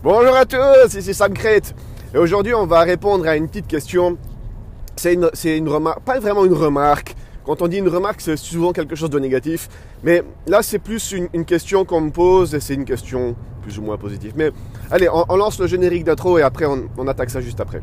Bonjour à tous, ici Sam Crate. Et aujourd'hui, on va répondre à une petite question. C'est une, une remarque, pas vraiment une remarque. Quand on dit une remarque, c'est souvent quelque chose de négatif. Mais là, c'est plus une, question qu'on me pose et c'est une question plus ou moins positive. Mais allez, on, lance le générique d'intro et après, on attaque ça juste après.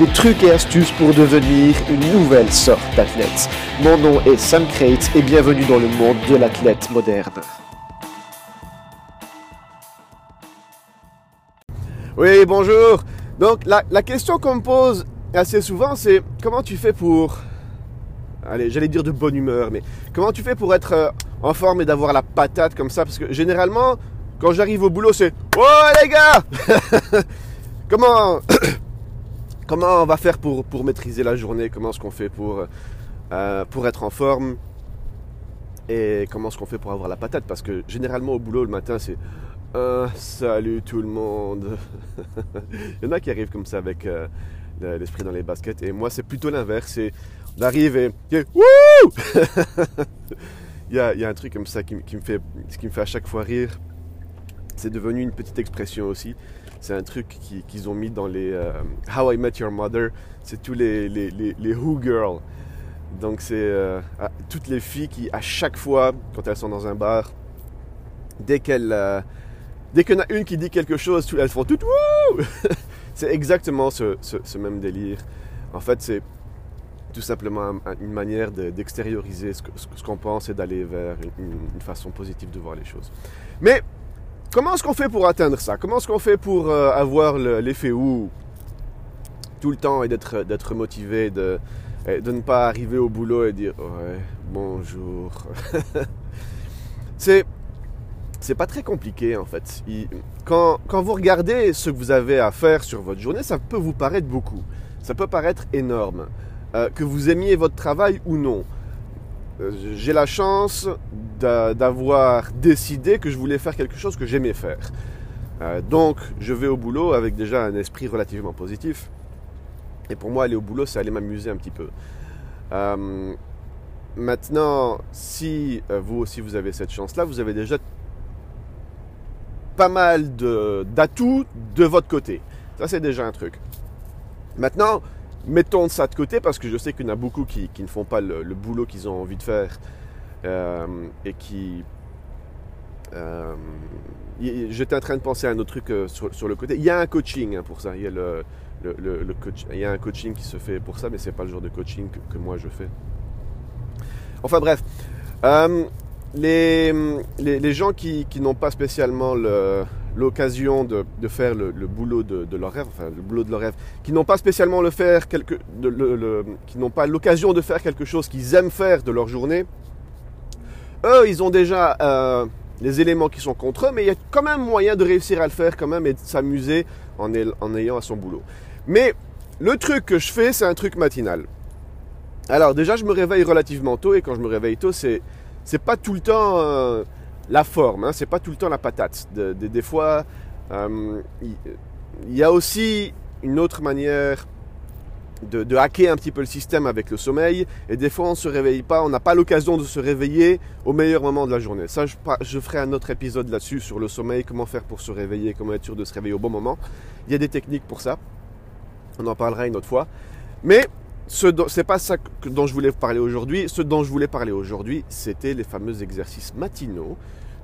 des trucs et astuces pour devenir une nouvelle sorte d'athlète. Mon nom est Sam Crate et bienvenue dans le monde de l'athlète moderne. Oui, bonjour. Donc, la, la question qu'on me pose assez souvent, c'est comment tu fais pour. Allez, j'allais dire de bonne humeur, mais comment tu fais pour être euh, en forme et d'avoir la patate comme ça? Parce que généralement, quand j'arrive au boulot, c'est Oh les gars Comment. Comment on va faire pour, maîtriser la journée? Comment est-ce qu'on fait pour, euh, pour être en forme? Et comment est-ce qu'on fait pour avoir la patate? Parce que généralement au boulot le matin c'est euh, Salut tout le monde Il y en a qui arrivent comme ça avec euh, le- l'esprit dans les baskets et moi c'est plutôt l'inverse. On arrive et, Wouh il, y a, un truc comme ça me- fait, qui me fait à chaque fois rire. C'est devenu une petite expression aussi. C'est un truc qui- qu'ils ont mis dans les euh, How I Met Your Mother. C'est tous les, les, Who Girls. Donc c'est euh, toutes les filles qui, à chaque fois, quand elles sont dans un bar, dès qu'elles, euh, dès qu'il y en a une qui dit quelque chose, elles font tout wouh C'est exactement ce, même délire. En fait, c'est tout simplement un- un- une manière de- d'extérioriser ce qu'on pense et d'aller vers une façon positive de voir les choses. Mais comment est-ce qu'on fait pour atteindre ça? Comment est-ce qu'on fait pour euh, avoir le- l'effet ou tout le temps et d'être motivé, de, ne pas arriver au boulot et dire ouais bonjour. c'est c'est pas très compliqué en fait. Quand, quand vous regardez ce que vous avez à faire sur votre journée, ça peut vous paraître beaucoup. Ça peut paraître énorme. Euh, que vous aimiez votre travail ou non. Euh, J'ai la chance d'avoir décidé que je voulais faire quelque chose que j'aimais faire. Euh, donc, je vais au boulot avec déjà un esprit relativement positif. Et pour moi, aller au boulot, c'est aller m'amuser un petit peu. Euh, maintenant, si euh, vous aussi vous avez cette chance-là, vous avez déjà pas mal d'atouts de, votre côté. Ça, c'est déjà un truc. Maintenant, mettons ça de côté parce que je sais qu'il y en a beaucoup qui, qui ne font pas le, le boulot qu'ils ont envie de faire et qui. euh, J'étais en train de penser à un autre truc euh, sur, le côté. Il y a un coaching hein, pour ça. Il y a un coaching qui se fait pour ça, mais c'est pas le genre de coaching que, moi je fais. Enfin bref, Euh, les, les, gens qui, qui n'ont pas spécialement le- l'occasion de, de faire le, boulot de, leur rêve, enfin le boulot de leur rêve, qui n'ont pas spécialement le faire qui n'ont pas l'occasion de faire quelque chose qu'ils aiment faire de leur journée, eux, ils ont déjà euh, les éléments qui sont contre eux, mais il y a quand même moyen de réussir à le faire quand même et de s'amuser en, ay- en ayant à son boulot. Mais le truc que je fais, c'est un truc matinal. Alors déjà, je me réveille relativement tôt et quand je me réveille tôt, c'est c'est pas tout le temps euh, la forme, hein, c'est pas tout le temps la patate. De- de- des fois, euh, il y, a aussi une autre manière de, hacker un petit peu le système avec le sommeil. Et des fois, on ne se réveille pas, on n'a pas l'occasion de se réveiller au meilleur moment de la journée. Ça, je, ferai un autre épisode là-dessus sur le sommeil, comment faire pour se réveiller, comment être sûr de se réveiller au bon moment. Il y a des techniques pour ça. On en parlera une autre fois. Mais ce c'est pas ça dont je voulais parler aujourd'hui. Ce dont je voulais parler aujourd'hui, c'était les fameux exercices matinaux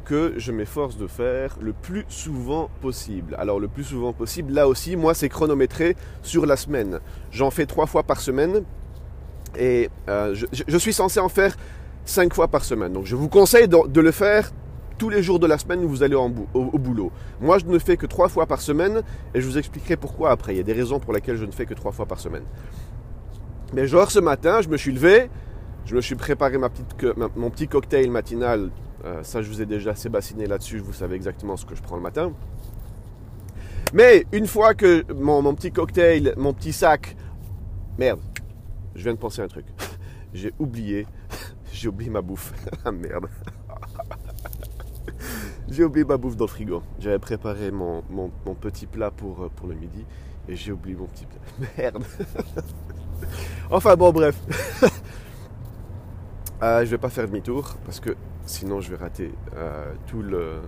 que je m'efforce de faire le plus souvent possible. Alors le plus souvent possible, là aussi, moi c'est chronométré sur la semaine. J'en fais trois fois par semaine et euh, je, suis censé en faire cinq fois par semaine. Donc je vous conseille de, le faire tous les jours de la semaine où vous allez au, au boulot. Moi je ne fais que trois fois par semaine et je vous expliquerai pourquoi après. Il y a des raisons pour lesquelles je ne fais que trois fois par semaine. Mais genre ce matin, je me suis levé, je me suis préparé mon petit cocktail matinal. Euh, ça, je vous ai déjà assez bassiné là-dessus, vous savez exactement ce que je prends le matin. Mais une fois que mon, mon petit cocktail, mon petit sac, merde, je viens de penser à un truc. J'ai oublié, j'ai oublié ma bouffe. ah merde. j'ai oublié ma bouffe dans le frigo. J'avais préparé mon, mon, petit plat pour, euh, pour le midi et j'ai oublié mon petit plat. Merde. enfin bon, bref. Euh, je vais pas faire demi-tour parce que sinon je vais rater euh, tout le.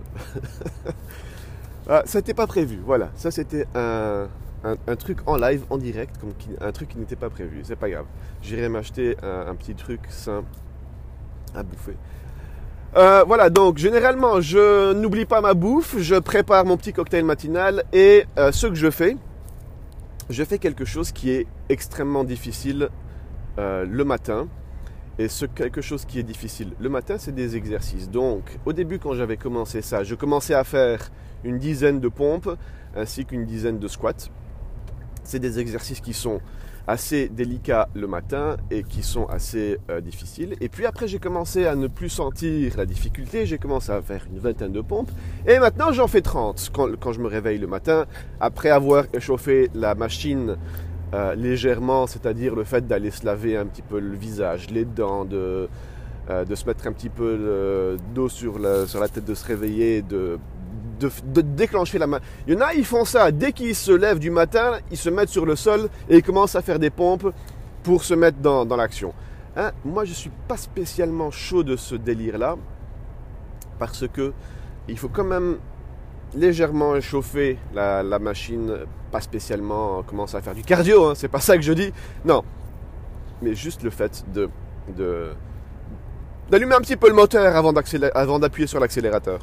ah, ça n'était pas prévu. Voilà, ça c'était un, un, truc en live, en direct, comme un truc qui n'était pas prévu. C'est pas grave. J'irai m'acheter un, petit truc sain à bouffer. Euh, voilà, donc généralement, je n'oublie pas ma bouffe, je prépare mon petit cocktail matinal et euh, ce que je fais, je fais quelque chose qui est extrêmement difficile le matin. Et ce quelque chose qui est difficile le matin, c'est des exercices. Donc, au début, quand j'avais commencé ça, je commençais à faire une dizaine de pompes ainsi qu'une dizaine de squats. C'est des exercices qui sont assez délicats le matin et qui sont assez euh, difficiles. Et puis après, j'ai commencé à ne plus sentir la difficulté. J'ai commencé à faire une vingtaine de pompes. Et maintenant, j'en fais 30 quand, quand, je me réveille le matin. Après avoir échauffé la machine euh, légèrement, c'est-à-dire le fait d'aller se laver un petit peu le visage, les dents, de, euh, de se mettre un petit peu d'eau sur la, sur la tête, de se réveiller, de de, déclencher la main. Il y en a, ils font ça. Dès qu'ils se lèvent du matin, ils se mettent sur le sol et ils commencent à faire des pompes pour se mettre dans, l'action. Hein, moi, je ne suis pas spécialement chaud de ce délire-là parce que il faut quand même légèrement échauffer la, machine, pas spécialement commencer à faire du cardio, hein, c'est pas ça que je dis. Non, mais juste le fait de, d'allumer un petit peu le moteur avant d'appuyer sur l'accélérateur.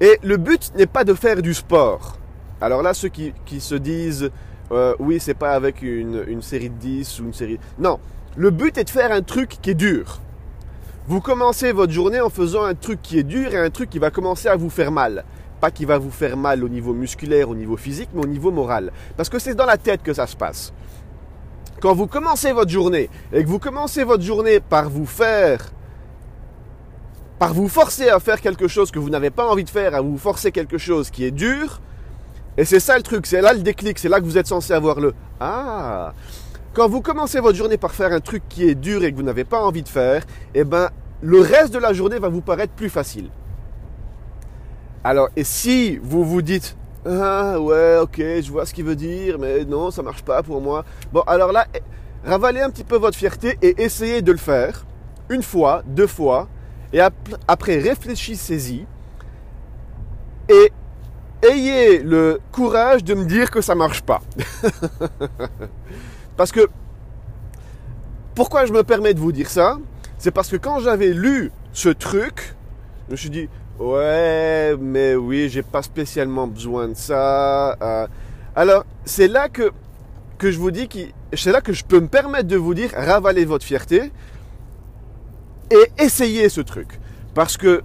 Et le but n'est pas de faire du sport. Alors là, ceux qui, se disent, euh, oui, c'est pas avec une, série de 10 ou une série... Non, le but est de faire un truc qui est dur. Vous commencez votre journée en faisant un truc qui est dur et un truc qui va commencer à vous faire mal. Pas qui va vous faire mal au niveau musculaire, au niveau physique, mais au niveau moral. Parce que c'est dans la tête que ça se passe. Quand vous commencez votre journée et que vous commencez votre journée par vous faire par vous forcer à faire quelque chose que vous n'avez pas envie de faire, à vous forcer quelque chose qui est dur. Et c'est ça le truc, c'est là le déclic, c'est là que vous êtes censé avoir le Ah Quand vous commencez votre journée par faire un truc qui est dur et que vous n'avez pas envie de faire, eh ben le reste de la journée va vous paraître plus facile. Alors, et si vous vous dites Ah ouais, ok, je vois ce qu'il veut dire, mais non, ça marche pas pour moi. Bon, alors là, eh, ravalez un petit peu votre fierté et essayez de le faire. Une fois, deux fois, et après, réfléchissez-y et ayez le courage de me dire que ça marche pas. parce que pourquoi je me permets de vous dire ça? C'est parce que quand j'avais lu ce truc, je me suis dit ouais, mais oui, j'ai pas spécialement besoin de ça. Euh. alors c'est là que que je vous dis c'est là que je peux me permettre de vous dire ravalez votre fierté et essayez ce truc. Parce que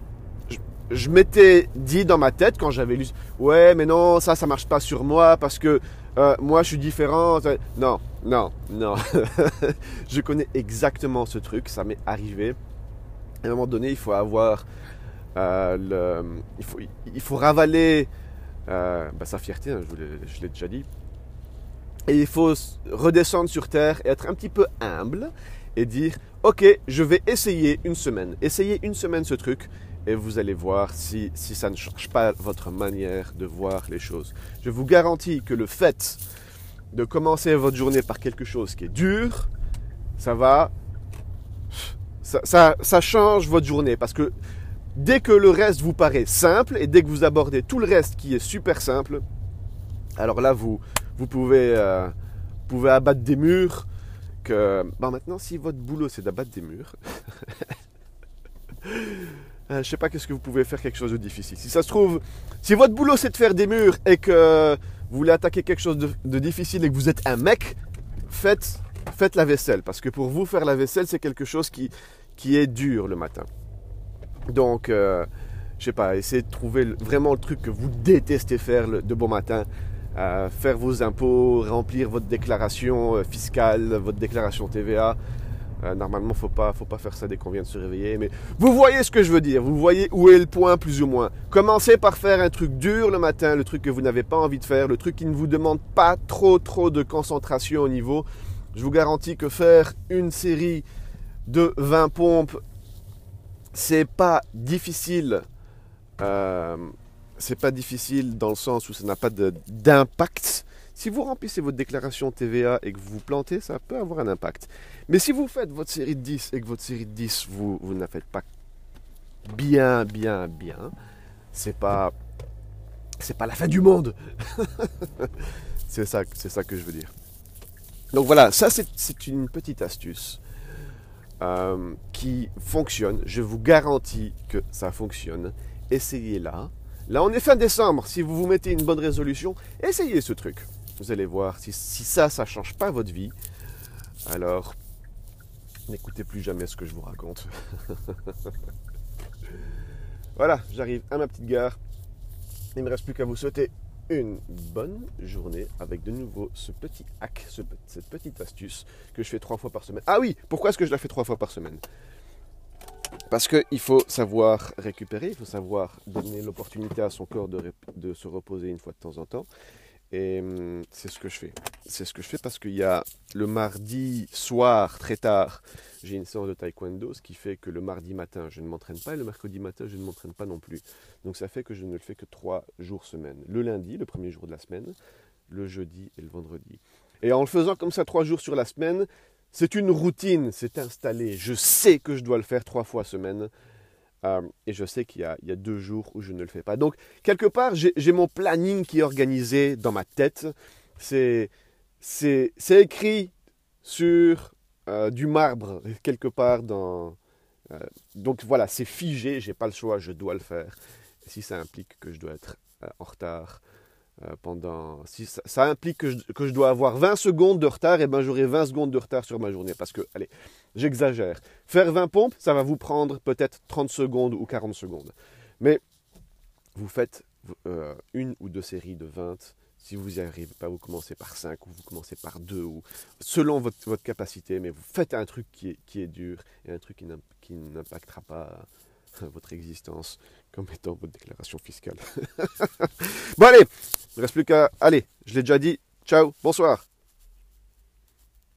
je, m'étais dit dans ma tête quand j'avais lu, ouais, mais non, ça, ça marche pas sur moi parce que euh, moi, je suis différent. Non, non, non. je connais exactement ce truc, ça m'est arrivé. À un moment donné, il faut avoir euh, le, il faut, il faut ravaler euh, bah, sa fierté, hein, je l'ai déjà dit. Et il faut redescendre sur terre et être un petit peu humble et dire Ok, je vais essayer une semaine. Essayez une semaine ce truc et vous allez voir si, si ça ne change pas votre manière de voir les choses. Je vous garantis que le fait de commencer votre journée par quelque chose qui est dur, ça va. Ça, change votre journée parce que dès que le reste vous paraît simple et dès que vous abordez tout le reste qui est super simple, alors là, vous, vous pouvez, euh, pouvez abattre des murs Bon, maintenant, si votre boulot c'est d'abattre des murs, euh, je sais pas qu'est-ce que vous pouvez faire quelque chose de difficile. Si ça se trouve, si votre boulot c'est de faire des murs et que vous voulez attaquer quelque chose de, difficile et que vous êtes un mec, faites, faites la vaisselle. Parce que pour vous, faire la vaisselle, c'est quelque chose qui, qui est dur le matin. Donc, euh, je sais pas, essayez de trouver vraiment le truc que vous détestez faire de bon matin faire vos impôts, remplir votre déclaration euh, fiscale, votre déclaration TVA. Euh, normalement, faut pas, faut pas faire ça dès qu'on vient de se réveiller. Mais vous voyez ce que je veux dire. Vous voyez où est le point, plus ou moins. Commencez par faire un truc dur le matin, le truc que vous n'avez pas envie de faire, le truc qui ne vous demande pas trop, trop de concentration au niveau. Je vous garantis que faire une série de 20 pompes, c'est pas difficile. Euh, c'est pas difficile dans le sens où ça n'a pas d'impact. Si vous remplissez votre déclaration TVA et que vous vous plantez, ça peut avoir un impact. Mais si vous faites votre série de 10 et que votre série de 10, vous, ne la faites pas bien, bien, bien, c'est pas, c'est pas la fin du monde. c'est ça, c'est ça que je veux dire. Donc voilà, ça c'est une petite astuce euh, qui fonctionne. Je vous garantis que ça fonctionne. Essayez-la. Là, on est fin décembre. Si vous vous mettez une bonne résolution, essayez ce truc. Vous allez voir, si, ça, ça ne change pas votre vie, alors n'écoutez plus jamais ce que je vous raconte. voilà, j'arrive à ma petite gare. Il ne me reste plus qu'à vous souhaiter une bonne journée avec de nouveau ce petit hack, cette petite astuce que je fais trois fois par semaine. Ah oui, pourquoi est-ce que je la fais trois fois par semaine? Parce qu'il faut savoir récupérer, il faut savoir donner l'opportunité à son corps de se reposer une fois de temps en temps. Et hum, c'est ce que je fais. C'est ce que je fais parce qu'il y a le mardi soir, très tard, j'ai une séance de taekwondo, ce qui fait que le mardi matin, je ne m'entraîne pas et le mercredi matin, je ne m'entraîne pas non plus. Donc ça fait que je ne le fais que trois jours semaine. Le lundi, le premier jour de la semaine, le jeudi et le vendredi. Et en le faisant comme ça trois jours sur la semaine, c'est une routine, c'est installé. Je sais que je dois le faire trois fois semaine. Euh, et je sais qu'il y, a deux jours où je ne le fais pas. Donc, quelque part, j'ai mon planning qui est organisé dans ma tête. C'est écrit sur euh, du marbre, quelque part dans... Euh, donc voilà, c'est figé, j'ai pas le choix, je dois le faire. Si ça implique que je dois être en retard euh, pendant. Si ça, implique que je, dois avoir 20 secondes de retard, et eh ben j'aurai 20 secondes de retard sur ma journée. Parce que, allez, j'exagère. Faire 20 pompes, ça va vous prendre peut-être 30 secondes ou 40 secondes. Mais vous faites euh, une ou deux séries de 20. Si vous n'y arrivez pas, vous commencez par 5 ou vous commencez par 2 ou selon votre, votre capacité, mais vous faites un truc qui qui est dur et un truc qui n'impactera pas votre existence comme étant votre déclaration fiscale. bon allez, il ne reste plus qu'à... Allez, je l'ai déjà dit. Ciao, bonsoir.